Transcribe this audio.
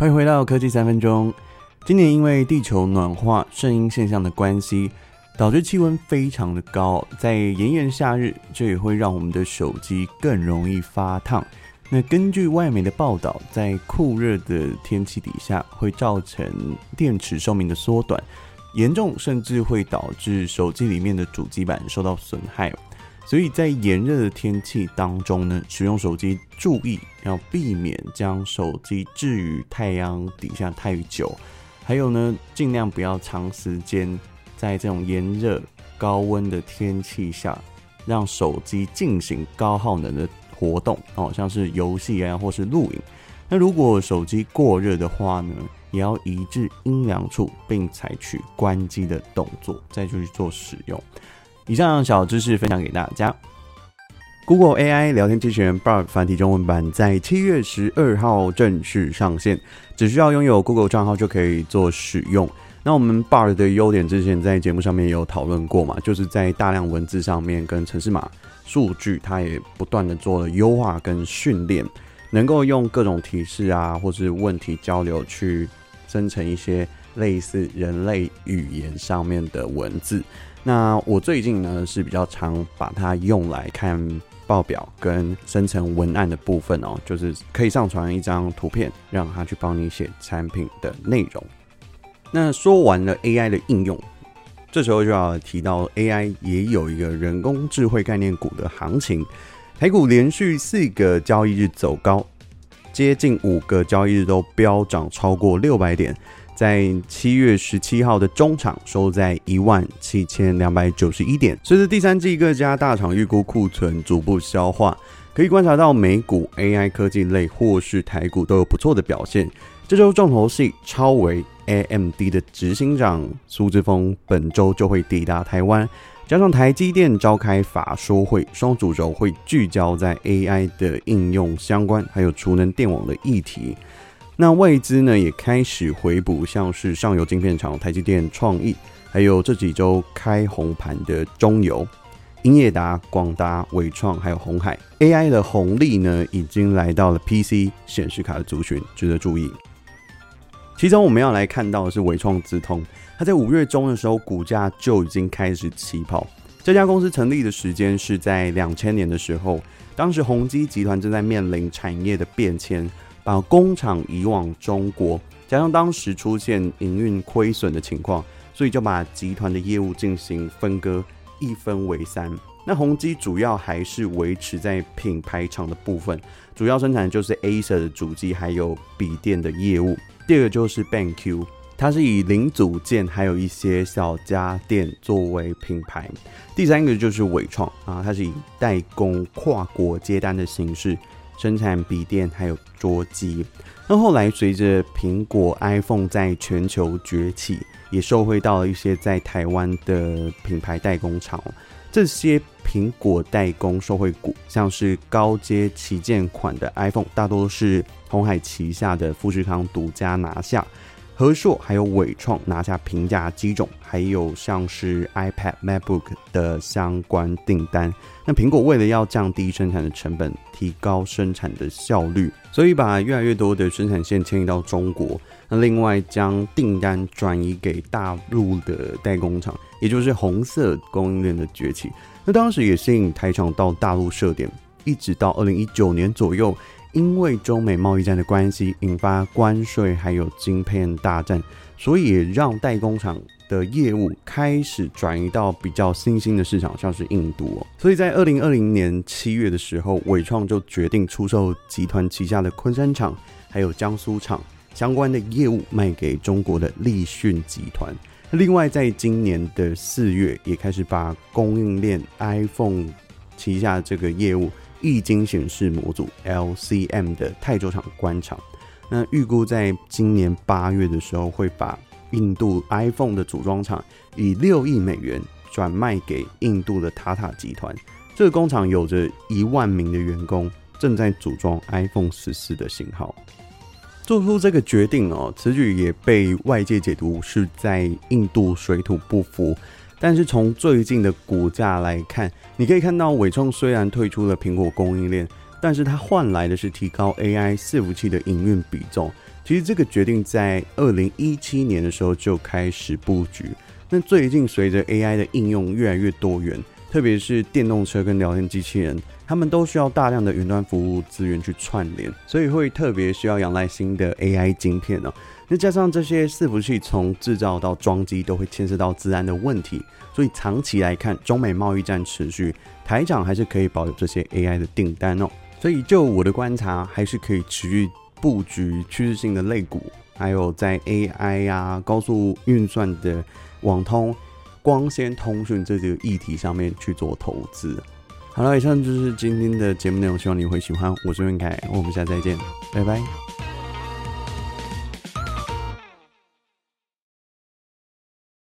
欢迎回到科技三分钟。今年因为地球暖化、圣婴现象的关系，导致气温非常的高，在炎炎夏日，这也会让我们的手机更容易发烫。那根据外媒的报道，在酷热的天气底下，会造成电池寿命的缩短，严重甚至会导致手机里面的主机板受到损害。所以在炎热的天气当中呢，使用手机注意要避免将手机置于太阳底下太久，还有呢，尽量不要长时间在这种炎热高温的天气下让手机进行高耗能的活动哦，像是游戏啊或是录影。那如果手机过热的话呢，也要移至阴凉处，并采取关机的动作，再去做使用。以上小知识分享给大家。Google AI 聊天机器人 Bard 繁体中文版在七月十二号正式上线，只需要拥有 Google 账号就可以做使用。那我们 Bard 的优点之前在节目上面也有讨论过嘛，就是在大量文字上面跟程式码数据，它也不断的做了优化跟训练，能够用各种提示啊，或是问题交流去生成一些类似人类语言上面的文字。那我最近呢是比较常把它用来看报表跟生成文案的部分哦，就是可以上传一张图片，让它去帮你写产品的内容。那说完了 AI 的应用，这时候就要提到 AI 也有一个人工智慧概念股的行情，台股连续四个交易日走高，接近五个交易日都飙涨超过六百点。在七月十七号的中场收在一万七千两百九十一点。随着第三季各家大厂预估库存逐步消化，可以观察到美股 AI 科技类或是台股都有不错的表现。这周重头戏超微 AMD 的执行长苏志峰本周就会抵达台湾，加上台积电召开法说会，双主轴会聚焦在 AI 的应用相关，还有储能电网的议题。那外资呢也开始回补，像是上游晶片厂台积电、创意，还有这几周开红盘的中游、英业达、广达、伟创，还有红海 AI 的红利呢，已经来到了 PC 显示卡的族群，值得注意。其中我们要来看到的是纬创资通，它在五月中的时候股价就已经开始起跑。这家公司成立的时间是在两千年的时候，当时宏基集团正在面临产业的变迁。把工厂移往中国，加上当时出现营运亏损的情况，所以就把集团的业务进行分割，一分为三。那宏基主要还是维持在品牌厂的部分，主要生产就是 Acer 的主机还有笔电的业务。第二个就是 BenQ，它是以零组件还有一些小家电作为品牌。第三个就是伟创啊，它是以代工跨国接单的形式。生产笔电还有桌机，那后来随着苹果 iPhone 在全球崛起，也受惠到了一些在台湾的品牌代工厂。这些苹果代工受惠股，像是高阶旗舰款的 iPhone，大多是鸿海旗下的富士康独家拿下。和硕还有纬创拿下平价机种，还有像是 iPad、MacBook 的相关订单。那苹果为了要降低生产的成本，提高生产的效率，所以把越来越多的生产线迁移到中国。那另外将订单转移给大陆的代工厂，也就是红色供应链的崛起。那当时也吸引台厂到大陆设点，一直到二零一九年左右。因为中美贸易战的关系，引发关税还有晶片大战，所以让代工厂的业务开始转移到比较新兴的市场，像是印度哦。所以在二零二零年七月的时候，伟创就决定出售集团旗下的昆山厂还有江苏厂相关的业务，卖给中国的立讯集团。另外，在今年的四月，也开始把供应链 iPhone 旗下这个业务。液晶显示模组 LCM 的泰州厂关厂，那预估在今年八月的时候会把印度 iPhone 的组装厂以六亿美元转卖给印度的塔塔集团。这个工厂有着一万名的员工，正在组装 iPhone 十四的型号。做出这个决定哦，此举也被外界解读是在印度水土不服。但是从最近的股价来看，你可以看到纬创虽然退出了苹果供应链，但是它换来的是提高 AI 伺服器的营运比重。其实这个决定在二零一七年的时候就开始布局。那最近随着 AI 的应用越来越多元，特别是电动车跟聊天机器人，他们都需要大量的云端服务资源去串联，所以会特别需要仰赖新的 AI 晶片哦。那加上这些伺服器从制造到装机都会牵涉到资安的问题，所以长期来看，中美贸易战持续，台长还是可以保有这些 AI 的订单哦。所以就我的观察，还是可以持续布局趋势性的类股，还有在 AI 啊、高速运算的网通、光纤通讯这几个议题上面去做投资。好了，以上就是今天的节目内容，希望你会喜欢。我是文凯，我们下次再见，拜拜。